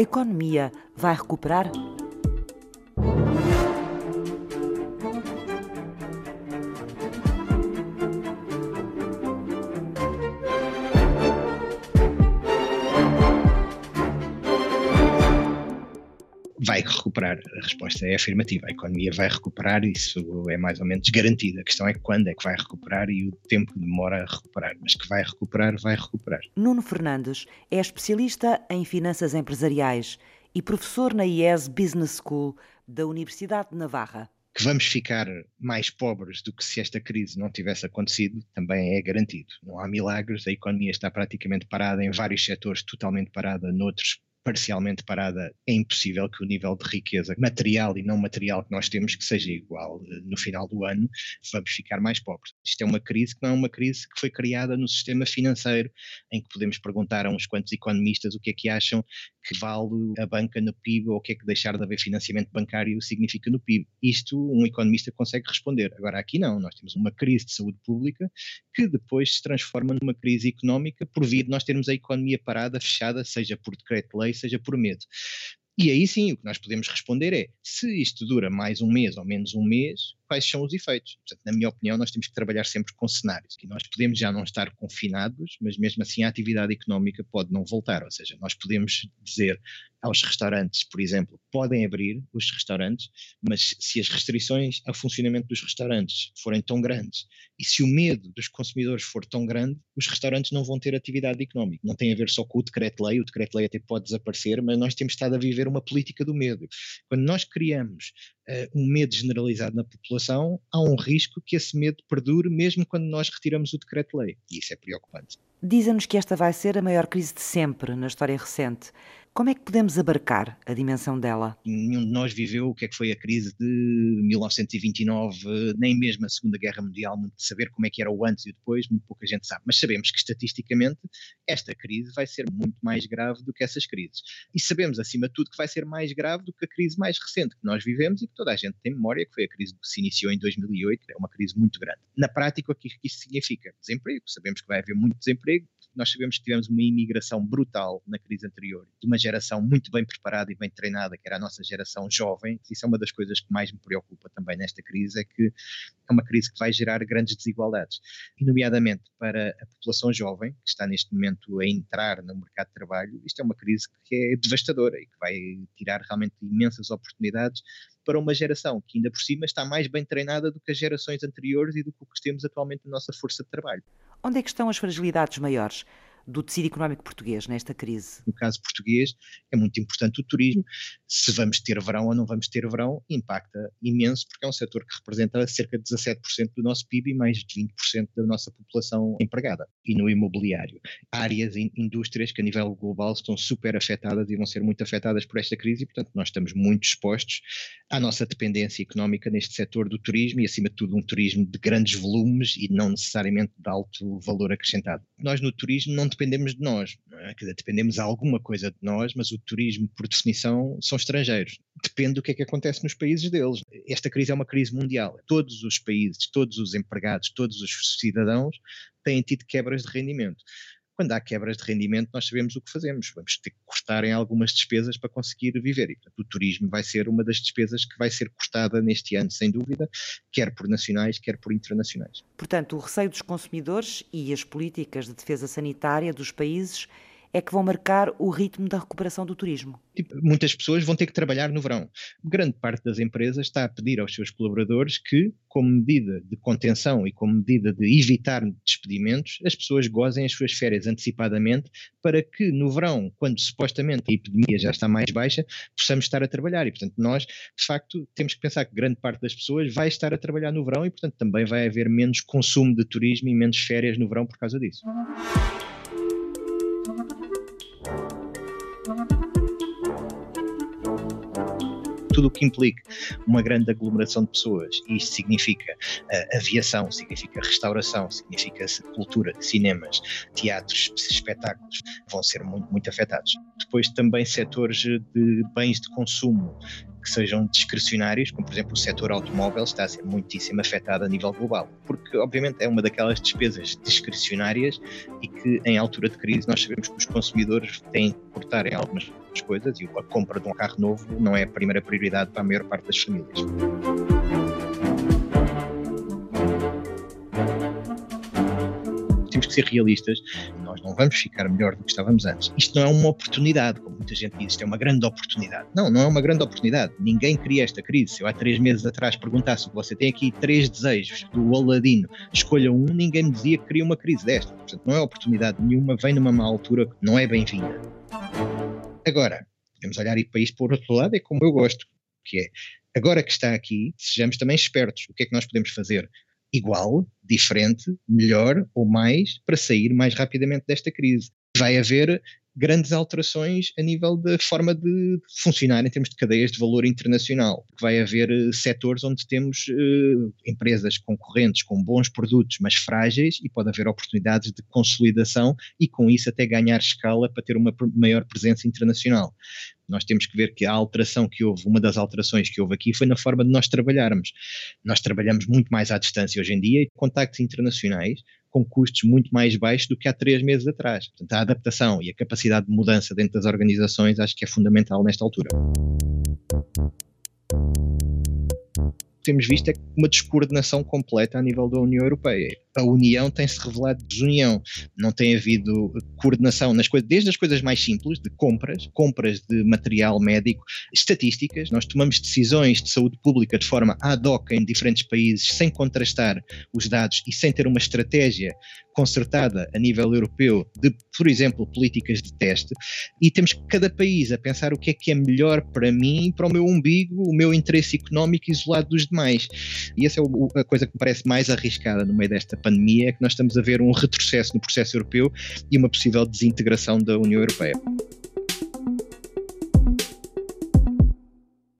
A economia vai recuperar? Recuperar. A resposta é afirmativa. A economia vai recuperar, isso é mais ou menos garantido. A questão é quando é que vai recuperar e o tempo que demora a recuperar. Mas que vai recuperar, vai recuperar. Nuno Fernandes é especialista em finanças empresariais e professor na IES Business School da Universidade de Navarra. Que vamos ficar mais pobres do que se esta crise não tivesse acontecido, também é garantido. Não há milagres, a economia está praticamente parada em vários setores, totalmente parada noutros parcialmente parada, é impossível que o nível de riqueza material e não material que nós temos que seja igual. No final do ano, vamos ficar mais pobres. Isto é uma crise que não é uma crise que foi criada no sistema financeiro, em que podemos perguntar a uns quantos economistas o que é que acham que vale a banca no PIB ou o que é que deixar de haver financiamento bancário significa no PIB. Isto um economista consegue responder. Agora, aqui não, nós temos uma crise de saúde pública que depois se transforma numa crise económica por via de nós termos a economia parada, fechada, seja por decreto-lei, seja por medo. E aí sim, o que nós podemos responder é: se isto dura mais um mês ou menos um mês, quais são os efeitos? Portanto, na minha opinião, nós temos que trabalhar sempre com cenários. E nós podemos já não estar confinados, mas mesmo assim a atividade económica pode não voltar. Ou seja, nós podemos dizer aos restaurantes, por exemplo, podem abrir os restaurantes, mas se as restrições ao funcionamento dos restaurantes forem tão grandes e se o medo dos consumidores for tão grande, os restaurantes não vão ter atividade económica. Não tem a ver só com o decreto-lei, o decreto-lei até pode desaparecer, mas nós temos estado a viver uma política do medo. Quando nós criamos um medo generalizado na população, há um risco que esse medo perdure mesmo quando nós retiramos o decreto-lei. E isso é preocupante. Dizem-nos que esta vai ser a maior crise de sempre na história recente. Como é que podemos abarcar a dimensão dela? Nenhum de nós viveu o que é que foi a crise de 1929, nem mesmo a Segunda Guerra Mundial, saber como é que era o antes e o depois, muito pouca gente sabe. Mas sabemos que estatisticamente esta crise vai ser muito mais grave do que essas crises. E sabemos, acima de tudo, que vai ser mais grave do que a crise mais recente que nós vivemos e que toda a gente tem memória, que foi a crise que se iniciou em 2008, que é uma crise muito grande. Na prática, o que isso significa? Desemprego. Sabemos que vai haver muito desemprego, nós sabemos que tivemos uma imigração brutal na crise anterior, de uma geração muito bem preparada e bem treinada, que era a nossa geração jovem. Isso é uma das coisas que mais me preocupa também nesta crise, é que é uma crise que vai gerar grandes desigualdades, e nomeadamente para a população jovem, que está neste momento a entrar no mercado de trabalho, isto é uma crise que é devastadora e que vai tirar realmente imensas oportunidades para uma geração que ainda por cima está mais bem treinada do que as gerações anteriores e do que temos atualmente na nossa força de trabalho. Onde é que estão as fragilidades maiores? Do tecido económico português nesta crise? No caso português, é muito importante o turismo. Se vamos ter verão ou não vamos ter verão, impacta imenso, porque é um setor que representa cerca de 17% do nosso PIB e mais de 20% da nossa população empregada. E no imobiliário. Áreas e indústrias que a nível global estão super afetadas e vão ser muito afetadas por esta crise, e portanto nós estamos muito expostos à nossa dependência económica neste setor do turismo e, acima de tudo, um turismo de grandes volumes e não necessariamente de alto valor acrescentado. Nós no turismo não dependemos de nós, é? Dizer, dependemos de alguma coisa de nós, mas o turismo, por definição, são estrangeiros. Depende do que é que acontece nos países deles. Esta crise é uma crise mundial. Todos os países, todos os empregados, todos os cidadãos têm tido quebras de rendimento quando há quebras de rendimento, nós sabemos o que fazemos. Vamos ter que cortar em algumas despesas para conseguir viver. E, portanto, o turismo vai ser uma das despesas que vai ser cortada neste ano, sem dúvida, quer por nacionais, quer por internacionais. Portanto, o receio dos consumidores e as políticas de defesa sanitária dos países é que vão marcar o ritmo da recuperação do turismo? Tipo, muitas pessoas vão ter que trabalhar no verão. Grande parte das empresas está a pedir aos seus colaboradores que, como medida de contenção e como medida de evitar despedimentos, as pessoas gozem as suas férias antecipadamente para que no verão, quando supostamente a epidemia já está mais baixa, possamos estar a trabalhar. E, portanto, nós, de facto, temos que pensar que grande parte das pessoas vai estar a trabalhar no verão e, portanto, também vai haver menos consumo de turismo e menos férias no verão por causa disso. Tudo o que implica uma grande aglomeração de pessoas, e isto significa uh, aviação, significa restauração, significa cultura, cinemas, teatros, espetáculos, vão ser muito, muito afetados. Depois também setores de bens de consumo que sejam discrecionários, como por exemplo o setor automóvel está a ser muitíssimo afetado a nível global, porque obviamente é uma daquelas despesas discrecionárias e que em altura de crise nós sabemos que os consumidores têm que cortar em algumas coisas e a compra de um carro novo não é a primeira prioridade para a maior parte das famílias. temos que ser realistas, nós não vamos ficar melhor do que estávamos antes. Isto não é uma oportunidade, como muita gente diz, isto é uma grande oportunidade. Não, não é uma grande oportunidade. Ninguém cria esta crise. Se eu há três meses atrás perguntasse você tem aqui três desejos do Aladino, escolha um, ninguém me dizia que queria uma crise desta. Portanto, não é oportunidade nenhuma, vem numa má altura, não é bem-vinda. Agora, podemos olhar para isto por outro lado, é como eu gosto, que é, agora que está aqui, sejamos também espertos. O que é que nós podemos fazer? Igual, diferente, melhor ou mais para sair mais rapidamente desta crise. Vai haver grandes alterações a nível da forma de funcionar em termos de cadeias de valor internacional. Vai haver uh, setores onde temos uh, empresas concorrentes com bons produtos, mas frágeis, e pode haver oportunidades de consolidação e, com isso, até ganhar escala para ter uma maior presença internacional. Nós temos que ver que a alteração que houve, uma das alterações que houve aqui foi na forma de nós trabalharmos. Nós trabalhamos muito mais à distância hoje em dia e contactos internacionais com custos muito mais baixos do que há três meses atrás. Portanto, a adaptação e a capacidade de mudança dentro das organizações acho que é fundamental nesta altura temos visto é uma descoordenação completa a nível da União Europeia. A União tem-se revelado desunião. Não tem havido coordenação nas coisas, desde as coisas mais simples, de compras, compras de material médico, estatísticas. Nós tomamos decisões de saúde pública de forma ad hoc em diferentes países, sem contrastar os dados e sem ter uma estratégia concertada a nível europeu de, por exemplo, políticas de teste, e temos cada país a pensar o que é que é melhor para mim, para o meu umbigo, o meu interesse económico isolado dos demais. E essa é a coisa que me parece mais arriscada no meio desta pandemia, é que nós estamos a ver um retrocesso no processo europeu e uma possível desintegração da União Europeia.